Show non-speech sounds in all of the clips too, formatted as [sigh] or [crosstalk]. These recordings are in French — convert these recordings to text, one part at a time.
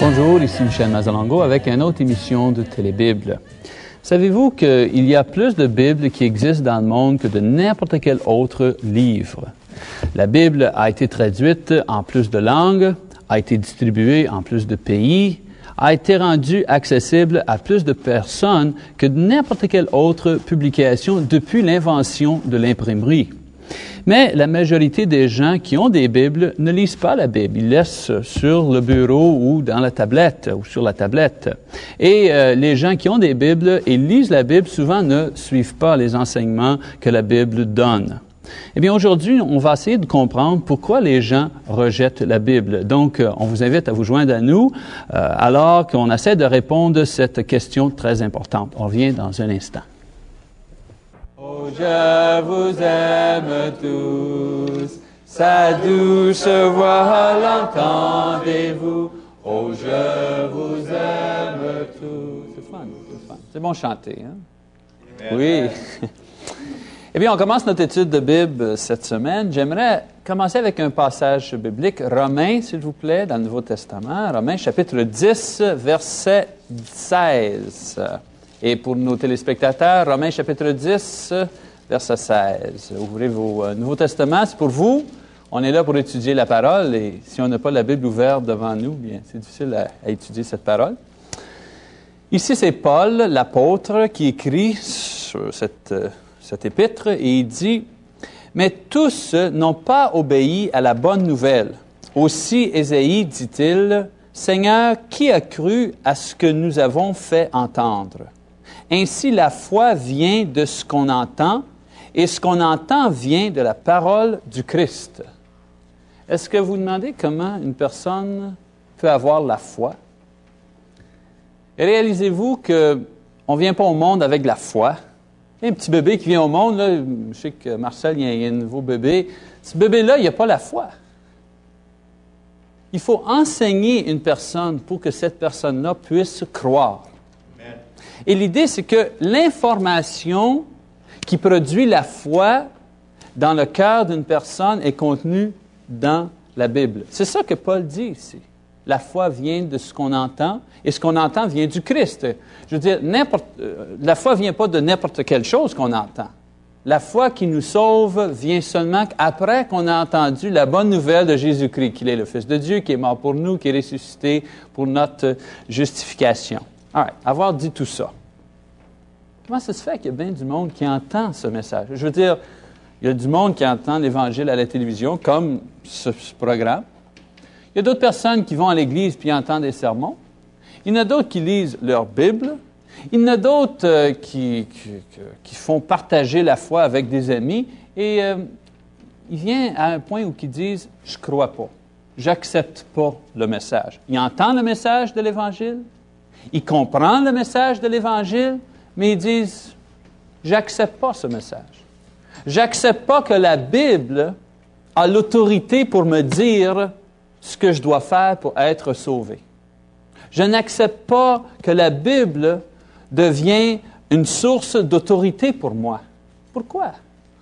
Bonjour, ici Michel Mazalango avec une autre émission de Télébible. Savez-vous qu'il y a plus de Bibles qui existent dans le monde que de n'importe quel autre livre? La Bible a été traduite en plus de langues, a été distribuée en plus de pays, a été rendue accessible à plus de personnes que n'importe quelle autre publication depuis l'invention de l'imprimerie. Mais la majorité des gens qui ont des Bibles ne lisent pas la Bible. Ils laissent sur le bureau ou dans la tablette ou. Et euh, les gens qui ont des Bibles et lisent la Bible souvent ne suivent pas les enseignements que la Bible donne. Eh bien, aujourd'hui, on va essayer de comprendre pourquoi les gens rejettent la Bible. Donc, euh, on vous invite à vous joindre à nous euh, alors qu'on essaie de répondre à cette question très importante. On revient dans un instant. Oh, je vous aime tous, sa douce voix l'entendez-vous. Oh, je vous aime tous. C'est fun, c'est fun. C'est bon chanter, hein? Oui. [laughs] eh bien, on commence notre étude de Bible cette semaine. J'aimerais commencer avec un passage biblique, Romains, s'il vous plaît, dans le Nouveau Testament. Romains, chapitre 10, verset 16. Et pour nos téléspectateurs, Romains chapitre 10, verset 16. Ouvrez vos euh, Nouveaux Testaments, c'est pour vous. On est là pour étudier la parole et si on n'a pas la Bible ouverte devant nous, bien, c'est difficile à, étudier cette parole. Ici, c'est Paul, l'apôtre, qui écrit sur cette, euh, cette épître et il dit, Mais tous n'ont pas obéi à la bonne nouvelle. Aussi, Ésaïe dit-il, Seigneur, qui a cru à ce que nous avons fait entendre? Ainsi, la foi vient de ce qu'on entend, et ce qu'on entend vient de la parole du Christ. Est-ce que vous demandez comment une personne peut avoir la foi? réalisez-vous qu'on ne vient pas au monde avec la foi. Un petit bébé qui vient au monde, là, je sais que Marcel, il y a un nouveau bébé. Ce bébé-là, il n'a pas la foi. Il faut enseigner une personne pour que cette personne-là puisse croire. Et l'idée, c'est que l'information qui produit la foi dans le cœur d'une personne est contenue dans la Bible. C'est ça que Paul dit ici. La foi vient de ce qu'on entend, et ce qu'on entend vient du Christ. Je veux dire, euh, la foi vient pas de n'importe quelle chose qu'on entend. La foi qui nous sauve vient seulement après qu'on a entendu la bonne nouvelle de Jésus-Christ, qu'il est le Fils de Dieu, qui est mort pour nous, qui est ressuscité pour notre justification. All Avoir dit tout ça, comment ça se fait qu'il y a bien du monde qui entend ce message? Je veux dire, il y a du monde qui entend l'Évangile à la télévision, comme ce, programme. Il y a d'autres personnes qui vont à l'Église puis entendent des sermons. Il y en a d'autres qui lisent leur Bible. Il y en a d'autres euh, qui, font partager la foi avec des amis. Et euh, il vient à un point où ils disent Je ne crois pas. J'accepte pas le message. Ils entendent le message de l'Évangile, ils comprennent le message de l'Évangile, mais ils disent, j'accepte pas ce message. J'accepte pas que la Bible a l'autorité pour me dire ce que je dois faire pour être sauvé. Je n'accepte pas que la Bible devienne une source d'autorité pour moi. Pourquoi?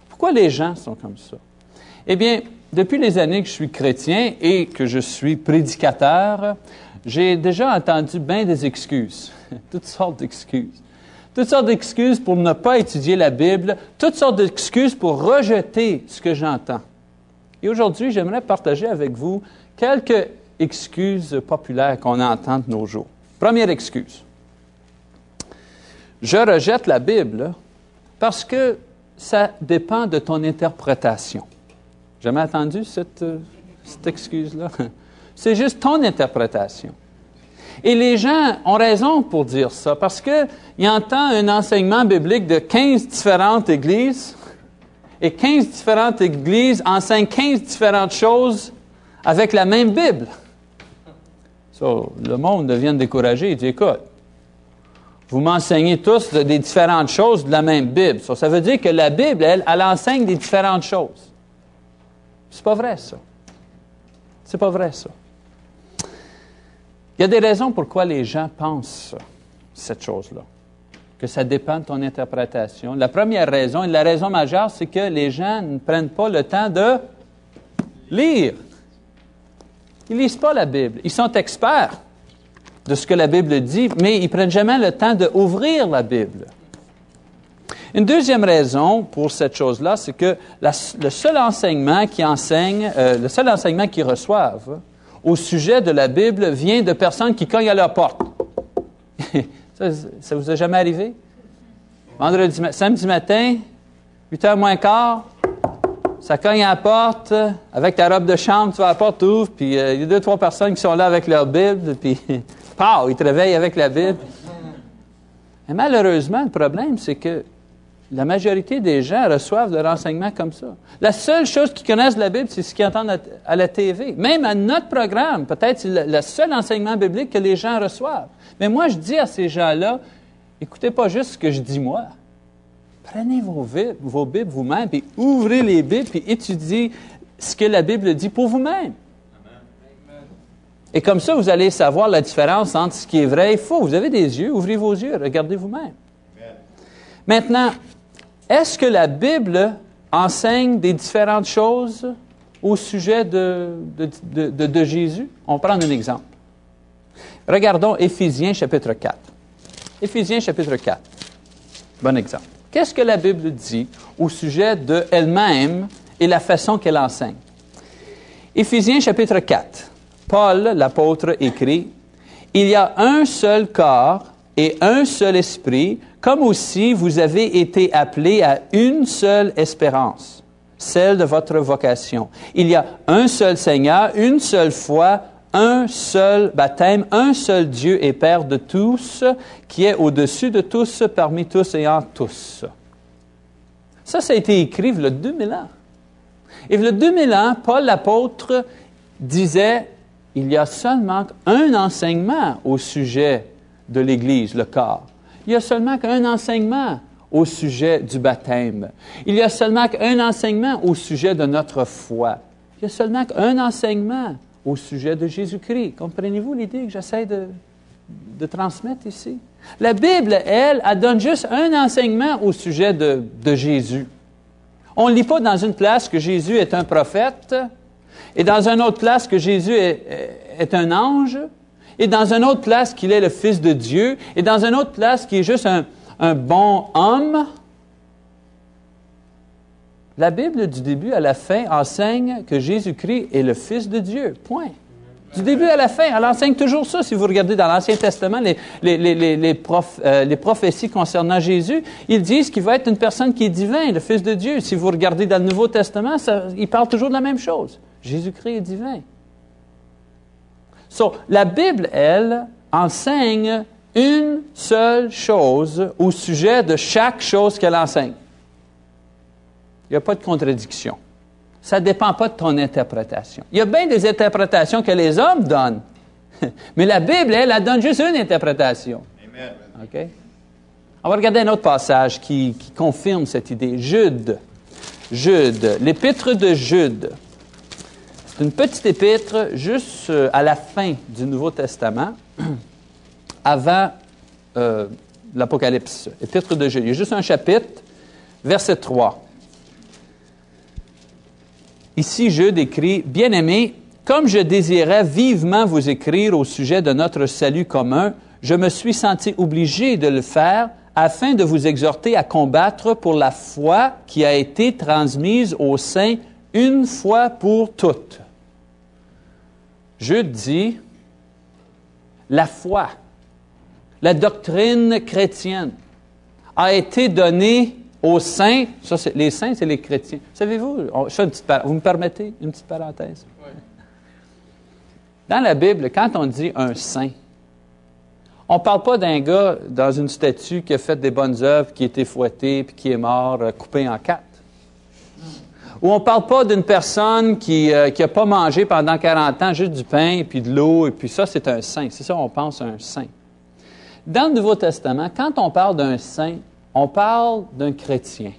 Pourquoi les gens sont comme ça? Eh bien, depuis les années que je suis chrétien et que je suis prédicateur, j'ai déjà entendu bien des excuses, [laughs] toutes sortes d'excuses. Toutes sortes d'excuses pour ne pas étudier la Bible, toutes sortes d'excuses pour rejeter ce que j'entends. Et aujourd'hui, j'aimerais partager avec vous quelques excuses populaires qu'on entend de nos jours. Première excuse. Je rejette la Bible parce que ça dépend de ton interprétation. Jamais entendu cette, cette excuse-là? [laughs] C'est juste ton interprétation. Et les gens ont raison pour dire ça, parce qu'ils entendent un enseignement biblique de 15 différentes églises, et 15 différentes églises enseignent 15 différentes choses avec la même Bible. le monde devient découragé. Il dit, écoute, vous m'enseignez tous des différentes choses de la même Bible. Ça, veut dire que la Bible, elle, elle enseigne des différentes choses. C'est pas vrai, ça. C'est pas vrai, ça. Il y a des raisons pourquoi les gens pensent cette chose-là, que ça dépend de ton interprétation. La première raison, et la raison majeure, c'est que les gens ne prennent pas le temps de lire. Ils lisent pas la Bible. Ils sont experts de ce que la Bible dit, mais ils prennent jamais le temps d'ouvrir la Bible. Une deuxième raison pour cette chose-là, c'est que le seul enseignement qui enseigne, euh, le seul enseignement qu'ils reçoivent au sujet de la Bible vient de personnes qui cognent à leur porte. [laughs] ça, vous est jamais arrivé? Vendredi, samedi matin, 8 h moins quart, ça cogne à la porte, avec ta robe de chambre, tu vas à la porte, ouvre, puis euh, il y a deux, trois personnes qui sont là avec leur Bible, puis, [laughs] pow, ils te réveillent avec la Bible. Et malheureusement, le problème, c'est que la majorité des gens reçoivent de renseignements comme ça. La seule chose qu'ils connaissent de la Bible, c'est ce qu'ils entendent à la TV. Même à notre programme, peut-être c'est le seul enseignement biblique que les gens reçoivent. Mais moi, je dis à ces gens-là, écoutez pas juste ce que je dis moi. Prenez vos, vos Bibles vous-même, puis ouvrez les Bibles, puis étudiez ce que la Bible dit pour vous-même. Et comme ça, vous allez savoir la différence entre ce qui est vrai et faux. Vous avez des yeux, ouvrez vos yeux, regardez vous-même. Maintenant, est-ce que la Bible enseigne des différentes choses au sujet de, de, de Jésus? On va prendre un exemple. Regardons Éphésiens chapitre 4. Éphésiens chapitre 4. Bon exemple. Qu'est-ce que la Bible dit au sujet d'elle-même et la façon qu'elle enseigne? Éphésiens chapitre 4. Paul, l'apôtre, écrit, Il y a un seul corps et un seul esprit, comme aussi vous avez été appelés à une seule espérance, celle de votre vocation. Il y a un seul Seigneur, une seule foi, un seul baptême, un seul Dieu et Père de tous, qui est au-dessus de tous, parmi tous et en tous. Ça, ça a été écrit il y a 2000 ans. Et il y a 2000 ans, Paul l'apôtre disait, il y a seulement un enseignement au sujet de l'Église, le corps. Il y a seulement un enseignement au sujet du baptême. Il y a seulement un enseignement au sujet de notre foi. Il y a seulement un enseignement au sujet de Jésus-Christ. Comprenez-vous l'idée que j'essaie de, transmettre ici? La Bible, elle, elle donne juste un enseignement au sujet de, Jésus. On ne lit pas dans une place que Jésus est un prophète, et dans une autre place que Jésus est, un ange, et dans une autre place qu'il est le Fils de Dieu, et dans une autre place qu'il est juste un bon homme. La Bible, du début à la fin, enseigne que Jésus-Christ est le Fils de Dieu. Point. Du début à la fin, elle enseigne toujours ça. Si vous regardez dans l'Ancien Testament les, les, les, les, euh, les prophéties concernant Jésus, ils disent qu'il va être une personne qui est divin, le Fils de Dieu. Si vous regardez dans le Nouveau Testament, ça, il parle toujours de la même chose. Jésus-Christ est divin. So, la Bible, elle, enseigne une seule chose au sujet de chaque chose qu'elle enseigne. Il n'y a pas de contradiction. Ça ne dépend pas de ton interprétation. Il y a bien des interprétations que les hommes donnent, [laughs] mais la Bible, elle, elle donne juste une interprétation. Amen. OK? On va regarder un autre passage qui, qui confirme cette idée. Jude. Jude. L'épître de Jude. C'est une petite épître juste euh, à la fin du Nouveau Testament, [clears throat] avant euh, l'Apocalypse. Épître de Jude. Il y a juste un chapitre, verset 3. Ici, je décris, Bien-aimés, comme je désirais vivement vous écrire au sujet de notre salut commun, je me suis senti obligé de le faire afin de vous exhorter à combattre pour la foi qui a été transmise au sein une fois pour toutes. Je dis, la foi, la doctrine chrétienne a été donnée aux saints, les saints, c'est les chrétiens. Savez-vous, vous me permettez une petite parenthèse? Dans la Bible, quand on dit un saint, on ne parle pas d'un gars dans une statue qui a fait des bonnes œuvres, qui a été fouetté, puis qui est mort, euh, coupé en quatre. Ou on ne parle pas d'une personne qui n'a euh, pas mangé pendant 40 ans juste du pain, puis de l'eau, et puis ça, c'est un saint. C'est ça, on pense à un saint. Dans le Nouveau Testament, quand on parle d'un saint, on parle d'un chrétien.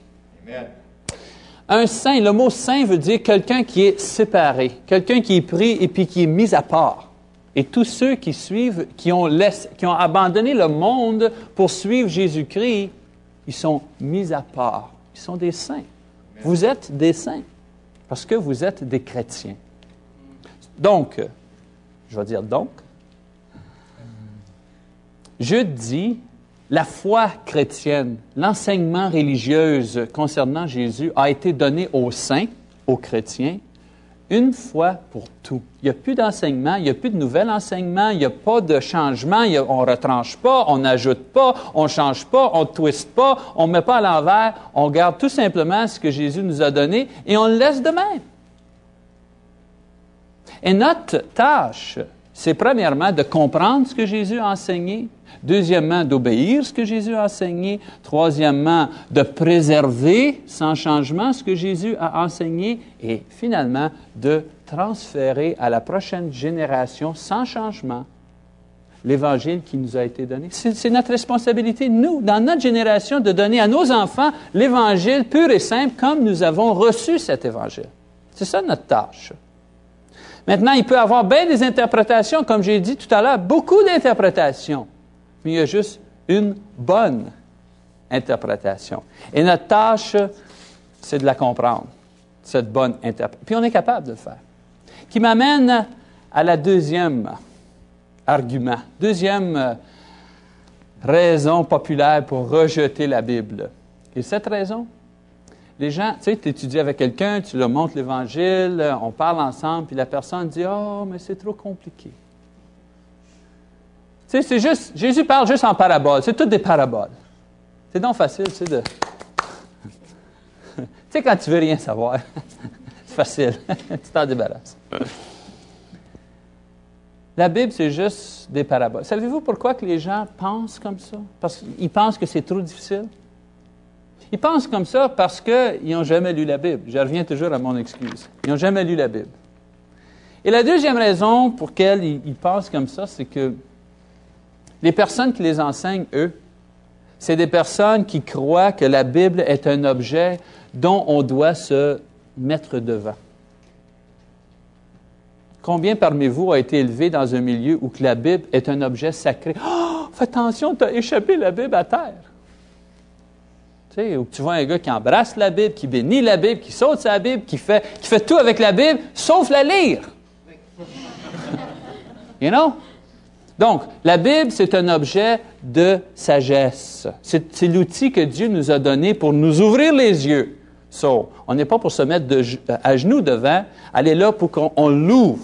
Un saint, le mot saint veut dire quelqu'un qui est séparé, quelqu'un qui est pris et puis qui est mis à part. Et tous ceux qui suivent, qui ont, qui ont abandonné le monde pour suivre Jésus-Christ, ils sont mis à part. Ils sont des saints. Vous êtes des saints parce que vous êtes des chrétiens. Donc, je vais dire donc, je dis la foi chrétienne, l'enseignement religieux concernant Jésus a été donné aux saints, aux chrétiens, une fois pour tout. Il n'y a plus d'enseignement, il n'y a plus de nouvel enseignement, il n'y a pas de changement, on ne retranche pas, on n'ajoute pas, on ne change pas, on ne twiste pas, on ne met pas à l'envers, on garde tout simplement ce que Jésus nous a donné et on le laisse de même. Et notre tâche, c'est premièrement de comprendre ce que Jésus a enseigné, Deuxièmement, d'obéir ce que Jésus a enseigné. Troisièmement, de préserver sans changement ce que Jésus a enseigné. Et finalement, de transférer à la prochaine génération sans changement l'évangile qui nous a été donné. C'est notre responsabilité, nous, dans notre génération, de donner à nos enfants l'évangile pur et simple comme nous avons reçu cet évangile. C'est ça notre tâche. Maintenant, il peut y avoir bien des interprétations, comme j'ai dit tout à l'heure, beaucoup d'interprétations mais il y a juste une bonne interprétation. Et notre tâche, c'est de la comprendre, cette bonne interprétation. Puis on est capable de le faire. Qui m'amène à la deuxième argument, deuxième euh, raison populaire pour rejeter la Bible. Et cette raison, les gens, tu sais, tu étudies avec quelqu'un, tu leur montres l'Évangile, on parle ensemble, puis la personne dit Oh, mais c'est trop compliqué. Tu sais, c'est juste, Jésus parle juste en parabole. C'est toutes des paraboles. C'est donc facile, tu sais, de. [laughs] tu sais, quand tu veux rien savoir, [laughs] c'est facile. [laughs] tu t'en débarrasses. La Bible, c'est juste des paraboles. Savez-vous pourquoi les gens pensent comme ça? Parce qu'ils pensent que c'est trop difficile? Ils pensent comme ça parce qu'ils n'ont jamais lu la Bible. Je reviens toujours à mon excuse. Ils n'ont jamais lu la Bible. Et la deuxième raison pour laquelle ils pensent comme ça, c'est que les personnes qui les enseignent, eux, c'est des personnes qui croient que la Bible est un objet dont on doit se mettre devant. Combien parmi vous a été élevé dans un milieu où la Bible est un objet sacré? Oh, fais attention, tu as échappé la Bible à terre. Sais, où tu vois un gars qui embrasse la Bible, qui bénit la Bible, qui saute sa Bible, qui fait, qui fait tout avec la Bible, sauf la lire. [laughs] you know? Donc, la Bible, c'est un objet de sagesse. C'est l'outil que Dieu nous a donné pour nous ouvrir les yeux. So, on n'est pas pour se mettre à genoux devant, elle est là pour qu'on l'ouvre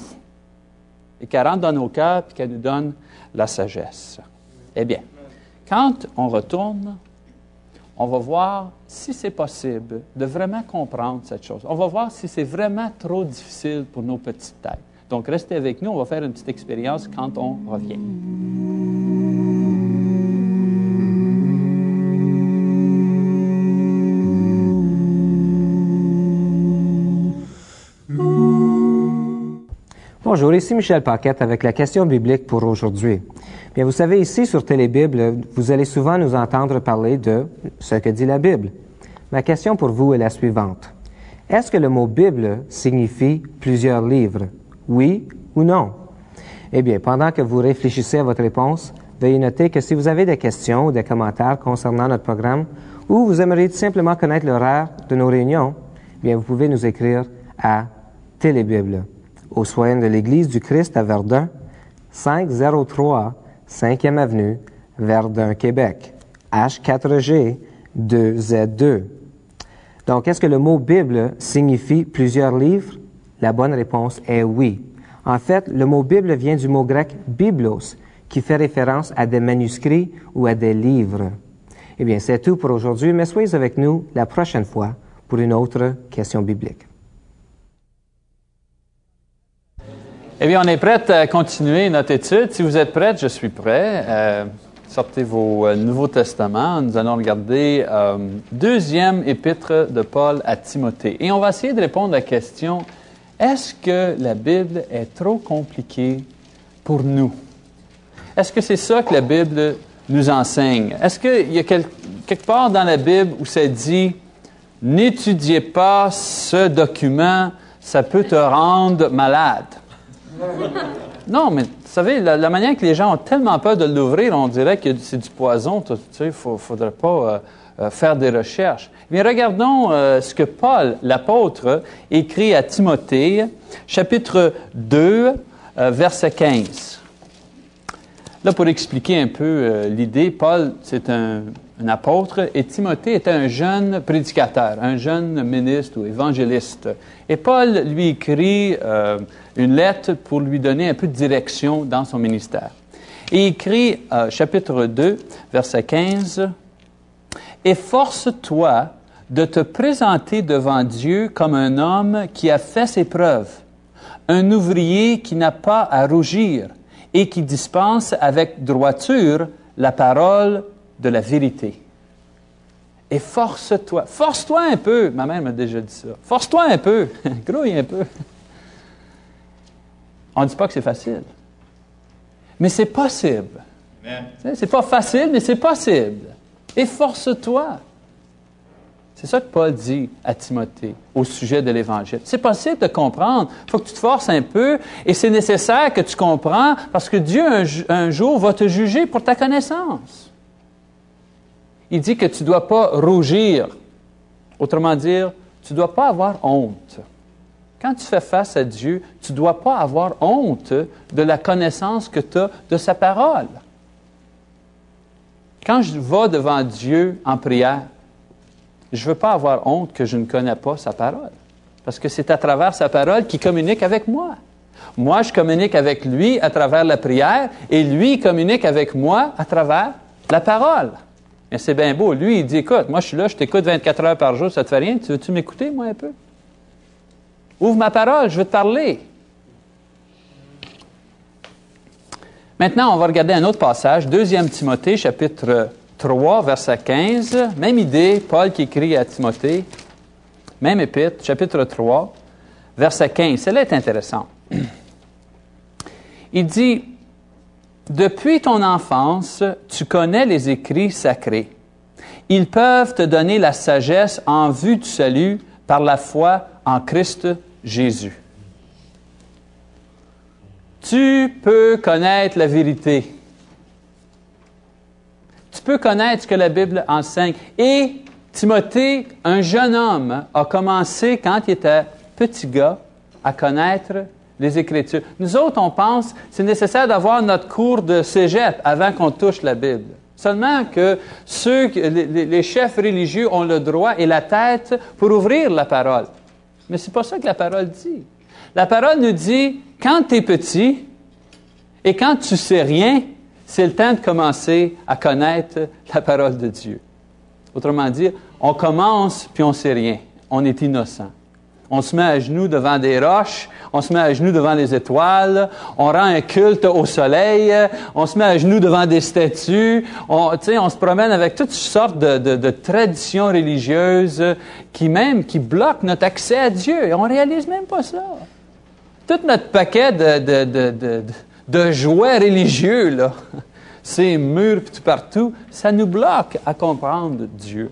et qu'elle rentre dans nos cœurs et qu'elle nous donne la sagesse. Eh bien, quand on retourne, on va voir si c'est possible de vraiment comprendre cette chose. On va voir si c'est vraiment trop difficile pour nos petites têtes. Donc, restez avec nous, on va faire une petite expérience quand on revient. Bonjour, ici Michel Paquette avec la question biblique pour aujourd'hui. Bien, vous savez, ici sur Télébible, vous allez souvent nous entendre parler de ce que dit la Bible. Ma question pour vous est la suivante. Est-ce que le mot Bible signifie plusieurs livres? Oui ou non? Eh bien, pendant que vous réfléchissez à votre réponse, veuillez noter que si vous avez des questions ou des commentaires concernant notre programme ou vous aimeriez simplement connaître l'horaire de nos réunions, bien, vous pouvez nous écrire à Télébible, au soin de l'Église du Christ à Verdun, 503 5e Avenue, Verdun, Québec, H4G 2Z2. Donc, est-ce que le mot Bible signifie plusieurs livres? La bonne réponse est oui. En fait, le mot Bible vient du mot grec biblos, qui fait référence à des manuscrits ou à des livres. Eh bien, c'est tout pour aujourd'hui, mais soyez avec nous la prochaine fois pour une autre question biblique. Eh bien, on est prêt à continuer notre étude. Si vous êtes prêts, je suis prêt. Euh, sortez vos euh, Nouveaux Testaments. Nous allons regarder euh, deuxième épître de Paul à Timothée. Et on va essayer de répondre à la question est-ce que la Bible est trop compliquée pour nous? Est-ce que c'est ça que la Bible nous enseigne? Est-ce qu'il y a quelque part dans la Bible où ça dit n'étudiez pas ce document, ça peut te rendre malade? Non, mais vous savez, la, manière que les gens ont tellement peur de l'ouvrir, on dirait que c'est du poison. Tu sais, il ne faudrait pas euh, euh, faire des recherches. Mais regardons euh, ce que Paul, l'apôtre, écrit à Timothée, chapitre 2, verset 15. Là, pour expliquer un peu l'idée, Paul, c'est un, apôtre, et Timothée était un jeune prédicateur, un jeune ministre ou évangéliste. Et Paul lui écrit une lettre pour lui donner un peu de direction dans son ministère. Et il écrit, euh, chapitre 2, verset 15, Efforce-toi de te présenter devant Dieu comme un homme qui a fait ses preuves, un ouvrier qui n'a pas à rougir et qui dispense avec droiture la parole de la vérité. Et force-toi. Force-toi un peu. Ma mère m'a déjà dit ça. Force-toi un peu. [laughs] Grouille un peu. On ne dit pas que c'est facile. Mais c'est possible. C'est pas facile, mais c'est possible. Et force-toi. C'est ça que Paul dit à Timothée au sujet de l'Évangile. C'est possible de comprendre. Il faut que tu te forces un peu et c'est nécessaire que tu comprends parce que Dieu un jour va te juger pour ta connaissance il dit que tu ne dois pas rougir. Autrement dire, tu ne dois pas avoir honte. Quand tu fais face à Dieu, tu ne dois pas avoir honte de la connaissance que tu as de sa parole. Quand je vais devant Dieu en prière, je ne veux pas avoir honte que je ne connais pas sa parole. Parce que c'est à travers sa parole qu'il communique avec moi. Moi, je communique avec lui à travers la prière et lui communique avec moi à travers la parole. Mais c'est bien beau. Lui, il dit, écoute, moi je suis là, je t'écoute 24 heures par jour, ça te fait rien? Tu veux-tu m'écouter, moi, un peu? Ouvre ma parole, je veux te parler. Maintenant, on va regarder un autre passage, 2 Timothée, chapitre 3, verset 15. Même idée, Paul qui écrit à Timothée, même épître, chapitre 3, verset 15. Celle-là est intéressante. Il dit, depuis ton enfance, tu connais les écrits sacrés. Ils peuvent te donner la sagesse en vue du salut par la foi en Christ Jésus. Tu peux connaître la vérité. Tu peux connaître ce que la Bible enseigne. Et Timothée, un jeune homme, a commencé quand il était petit gars à connaître les Écritures. Nous autres, on pense c'est nécessaire d'avoir notre cours de cégep avant qu'on touche la Bible. Seulement que ceux, les, chefs religieux ont le droit et la tête pour ouvrir la parole. Mais c'est pas ça que la parole dit. La parole nous dit, quand tu es petit et quand tu sais rien, c'est le temps de commencer à connaître la parole de Dieu. Autrement dit, on commence puis on sait rien. On est innocent. On se met à genoux devant des roches, on se met à genoux devant les étoiles, on rend un culte au soleil, on se met à genoux devant des statues, on, se promène avec toutes sortes de, traditions religieuses qui même, qui bloquent notre accès à Dieu. Et on réalise même pas ça. Tout notre paquet de, de jouets religieux, là, [laughs] ces murs tout partout, ça nous bloque à comprendre Dieu.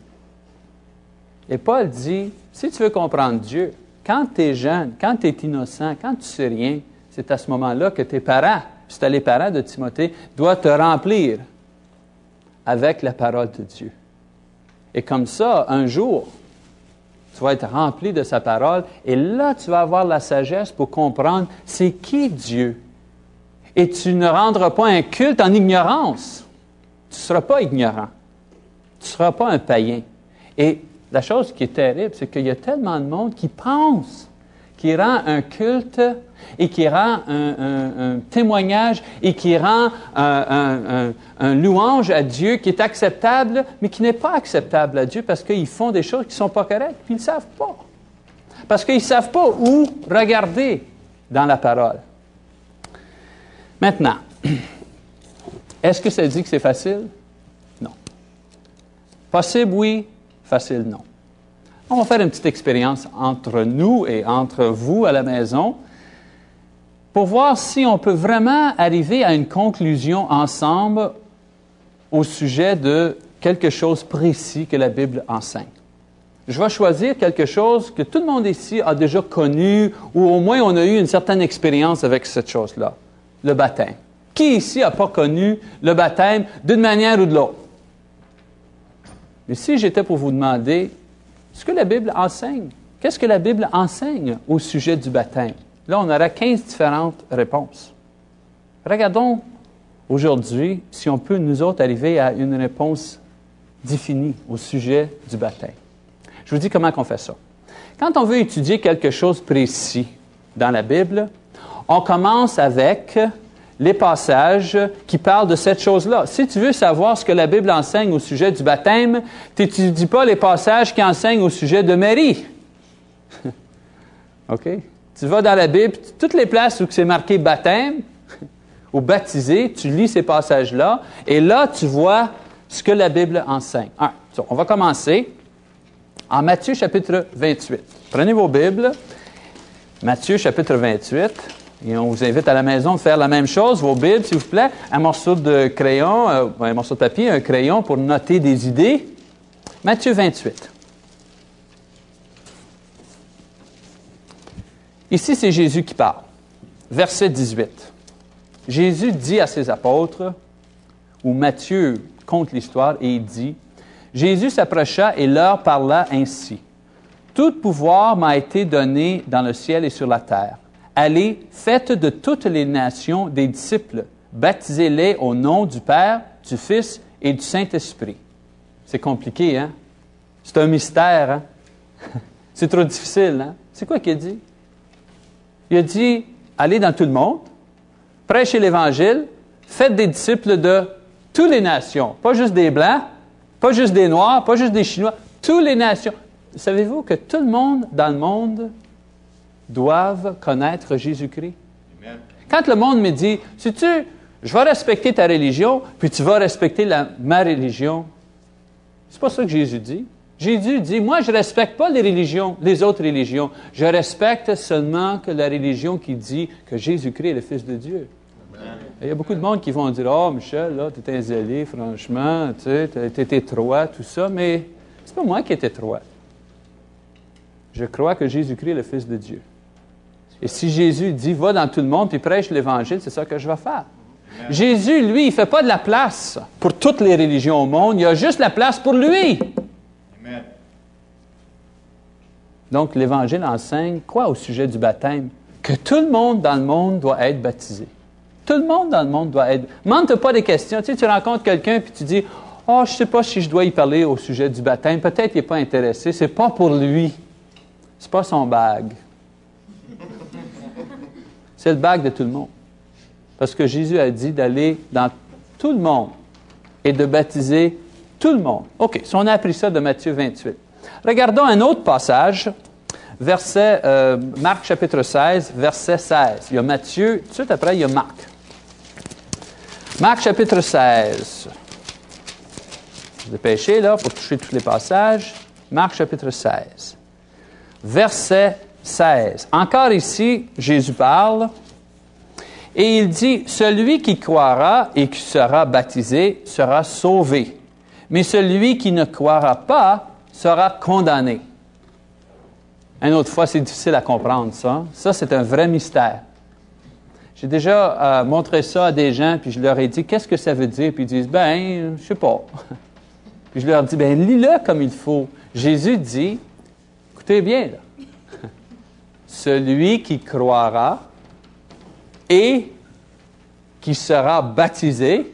Et Paul dit, si tu veux comprendre Dieu, quand tu es jeune, quand tu es innocent, quand tu sais rien, c'est à ce moment-là que tes parents, c'est les parents de Timothée, doivent te remplir avec la parole de Dieu. Et comme ça, un jour, tu vas être rempli de sa parole et là, tu vas avoir la sagesse pour comprendre c'est qui Dieu. Et tu ne rendras pas un culte en ignorance. Tu ne seras pas ignorant. Tu ne seras pas un païen. Et la chose qui est terrible, c'est qu'il y a tellement de monde qui pense, qui rend un culte et qui rend un, témoignage et qui rend un, louange à Dieu qui est acceptable, mais qui n'est pas acceptable à Dieu parce qu'ils font des choses qui ne sont pas correctes, puis ils ne savent pas. Parce qu'ils ne savent pas où regarder dans la parole. Maintenant, est-ce que ça dit que c'est facile? Non. Possible, oui facile, non. On va faire une petite expérience entre nous et entre vous à la maison pour voir si on peut vraiment arriver à une conclusion ensemble au sujet de quelque chose précis que la Bible enseigne. je vais choisir quelque chose que tout le monde ici a déjà connu ou au moins on a eu une certaine expérience avec cette chose-là, le baptême. Qui ici n'a pas connu le baptême d'une manière ou de l'autre? Mais si j'étais pour vous demander ce que la Bible enseigne, qu'est-ce que la Bible enseigne au sujet du baptême? Là, on aura 15 différentes réponses. Regardons aujourd'hui si on peut, nous autres, arriver à une réponse définie au sujet du baptême. Je vous dis comment on fait ça. Quand on veut étudier quelque chose précis dans la Bible, on commence avec les passages qui parlent de cette chose-là. Si tu veux savoir ce que la Bible enseigne au sujet du baptême, tu n'étudies pas les passages qui enseignent au sujet de Marie. [laughs] OK? Tu vas dans la Bible, toutes les places où c'est marqué baptême [laughs] ou baptisé, tu lis ces passages-là, et là, tu vois ce que la Bible enseigne. on va commencer en Matthieu chapitre 28. Prenez vos Bibles. Matthieu chapitre 28. Et on vous invite à la maison de faire la même chose, vos Bibles, s'il vous plaît, un morceau de crayon, euh, un morceau de papier, un crayon pour noter des idées. Matthieu 28. Ici, c'est Jésus qui parle. Verset 18. Jésus dit à ses apôtres, ou Matthieu conte l'histoire et il dit, Jésus s'approcha et leur parla ainsi. Tout pouvoir m'a été donné dans le ciel et sur la terre. Allez, faites de toutes les nations des disciples, baptisez-les au nom du Père, du Fils et du Saint-Esprit. C'est compliqué, hein? C'est un mystère, hein? [laughs] C'est trop difficile, hein? C'est quoi qu'il a dit? Il a dit, allez dans tout le monde, prêchez l'Évangile, faites des disciples de toutes les nations, pas juste des Blancs, pas juste des Noirs, pas juste des Chinois, toutes les nations. Savez-vous que tout le monde dans le monde doivent connaître Jésus-Christ. Quand le monde me dit, si tu, je vais respecter ta religion, puis tu vas respecter ma religion, c'est pas ça que Jésus dit. Jésus dit, moi, je ne respecte pas les religions, les autres religions. Je respecte seulement que la religion qui dit que Jésus-Christ est le Fils de Dieu. Il y a beaucoup de monde qui vont dire, oh, Michel, là, tu es un zélé, franchement, tu es étroit, tout ça, mais c'est pas moi qui est étroit. Je crois que Jésus-Christ est le Fils de Dieu. Et si Jésus dit, va dans tout le monde et prêche l'Évangile, c'est ça que je vais faire. Jésus, lui, il ne fait pas de la place pour toutes les religions au monde, il y a juste la place pour lui. Donc, l'Évangile enseigne quoi au sujet du baptême? Que tout le monde dans le monde doit être baptisé. Tout le monde dans le monde doit être. Mande pas des questions. Tu, sais, tu rencontres quelqu'un et tu dis Oh, je ne sais pas si je dois y parler au sujet du baptême. Peut-être qu'il n'est pas intéressé. Ce n'est pas pour lui. Ce n'est pas son bague. C'est le bac de tout le monde. Parce que Jésus a dit d'aller dans tout le monde et de baptiser tout le monde. OK, si on a appris ça de Matthieu 28. Regardons un autre passage, verset, euh, Marc chapitre 16, verset 16. Il y a Matthieu, tout de suite après, il y a Marc. Marc chapitre 16. Dépêchez là pour toucher tous les passages. Marc chapitre 16. Verset 16. Encore ici, Jésus parle et il dit, celui qui croira et qui sera baptisé sera sauvé, mais celui qui ne croira pas sera condamné. Une autre fois, c'est difficile à comprendre ça. Ça, c'est un vrai mystère. J'ai déjà euh, montré ça à des gens, puis je leur ai dit, qu'est-ce que ça veut dire? Puis ils disent, ben, je sais pas. [laughs] puis je leur dis, ben, lis-le comme il faut. Jésus dit, écoutez bien, là celui qui croira et qui sera baptisé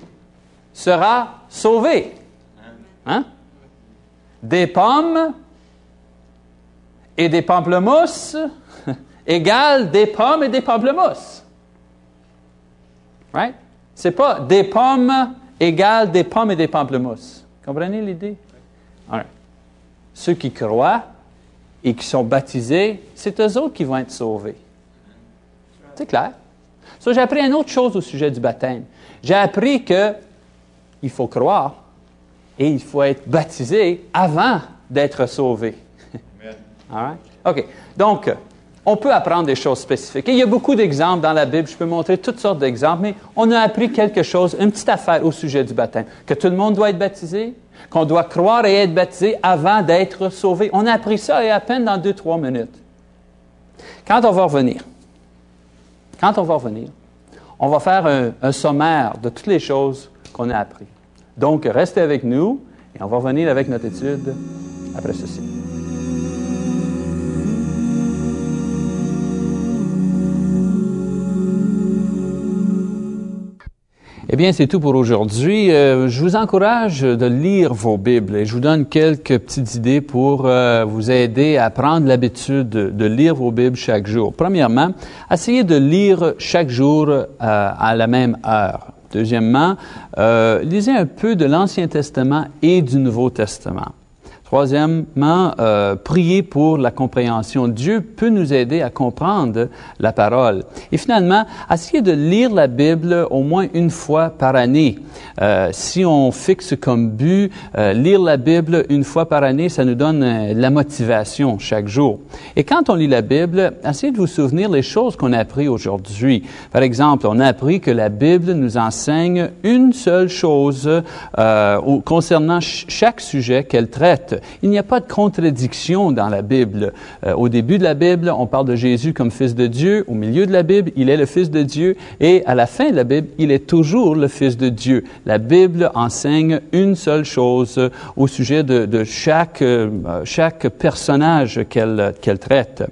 sera sauvé. Hein? Des pommes et des pamplemousses [laughs] égale des pommes et des pamplemousses. Right? C'est pas des pommes égale des pommes et des pamplemousses. Comprenez l'idée? Ceux qui croient et qui sont baptisés, c'est eux autres qui vont être sauvés. C'est clair? Ça, j'ai appris une autre chose au sujet du baptême. J'ai appris que il faut croire et il faut être baptisé avant d'être sauvé. All OK. Donc, on peut apprendre des choses spécifiques. il y a beaucoup d'exemples dans la Bible. Je peux montrer toutes sortes d'exemples, mais on a appris quelque chose, une petite affaire au sujet du baptême. Que tout le monde doit être baptisé, qu'on doit croire et être baptisé avant d'être sauvé. On a appris ça à peine dans deux, trois minutes. Quand on va revenir, quand on va revenir, on va faire un, un sommaire de toutes les choses qu'on a appris. Donc, restez avec nous et on va revenir avec notre étude après ceci. Eh bien, c'est tout pour aujourd'hui. Euh, je vous encourage de lire vos Bibles et je vous donne quelques petites idées pour euh, vous aider à prendre l'habitude de lire vos Bibles chaque jour. Premièrement, essayez de lire chaque jour euh, à la même heure. Deuxièmement, lisez un peu de l'Ancien Testament et du Nouveau Testament. Troisièmement, euh, prier pour la compréhension. Dieu peut nous aider à comprendre la parole. Et finalement, essayez de lire la Bible au moins une fois par année. Euh, si on fixe comme but euh, lire la Bible une fois par année, ça nous donne la motivation chaque jour. Et quand on lit la Bible, essayez de vous souvenir les choses qu'on a appris aujourd'hui. Par exemple, on a appris que la Bible nous enseigne une seule chose concernant chaque sujet qu'elle traite. Il n'y a pas de contradiction dans la Bible. Euh, au début de la Bible, on parle de Jésus comme Fils de Dieu. Au milieu de la Bible, il est le Fils de Dieu. Et à la fin de la Bible, il est toujours le Fils de Dieu. La Bible enseigne une seule chose au sujet de, chaque, euh, chaque personnage qu'elle qu'elle traite.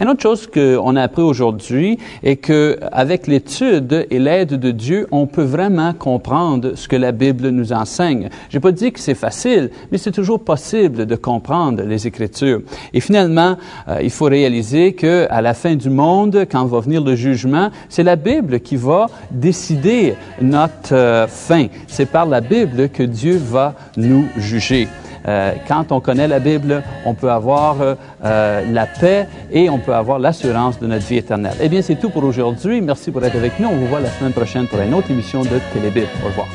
Une autre chose qu'on a appris aujourd'hui est que avec l'étude et l'aide de Dieu, on peut vraiment comprendre ce que la Bible nous enseigne. J'ai pas dit que c'est facile, mais c'est toujours possible de comprendre les Écritures. Et finalement, euh, il faut réaliser que à la fin du monde, quand va venir le jugement, c'est la Bible qui va décider notre euh, fin. C'est par la Bible que Dieu va nous juger. Euh, quand on connaît la Bible, on peut avoir la paix et on peut avoir l'assurance de notre vie éternelle. Eh bien, c'est tout pour aujourd'hui. Merci pour être avec nous. On vous voit la semaine prochaine pour une autre émission de Télébible. Au revoir.